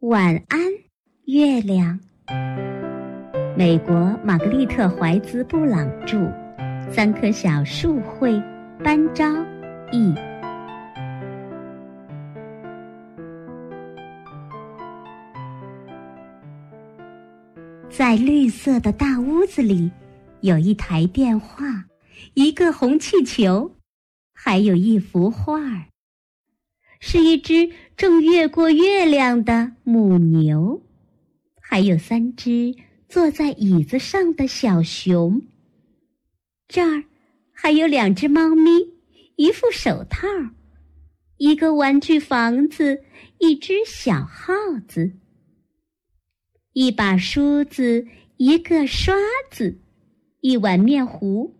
晚安，月亮。美国玛格丽特·怀兹·布朗著，三棵小树绘，班昭译。在绿色的大屋子里，有一台电话，一个红气球，还有一幅画儿。是一只正越过月亮的母牛，还有三只坐在椅子上的小熊。这儿还有两只猫咪，一副手套，一个玩具房子，一只小耗子，一把梳子，一个刷子，一碗面糊，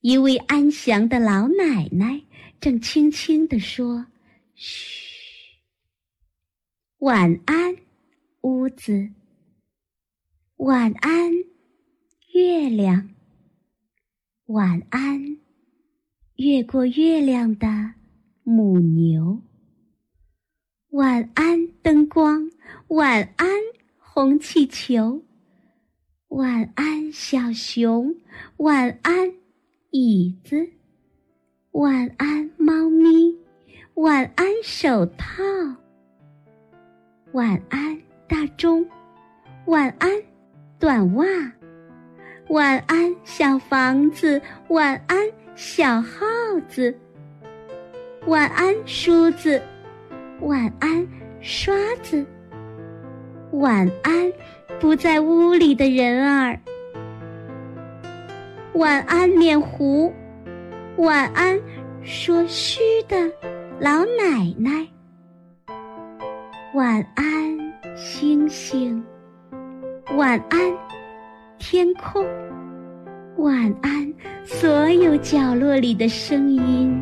一位安详的老奶奶。正轻轻地说：“嘘，晚安，屋子。晚安，月亮。晚安，越过月亮的母牛。晚安，灯光。晚安，红气球。晚安，小熊。晚安，椅子。”晚安，猫咪。晚安，手套。晚安，大钟。晚安，短袜。晚安，小房子。晚安，小耗子。晚安，梳子。晚安，刷子。晚安，不在屋里的人儿。晚安，面糊。晚安，说虚的老奶奶。晚安，星星。晚安，天空。晚安，所有角落里的声音。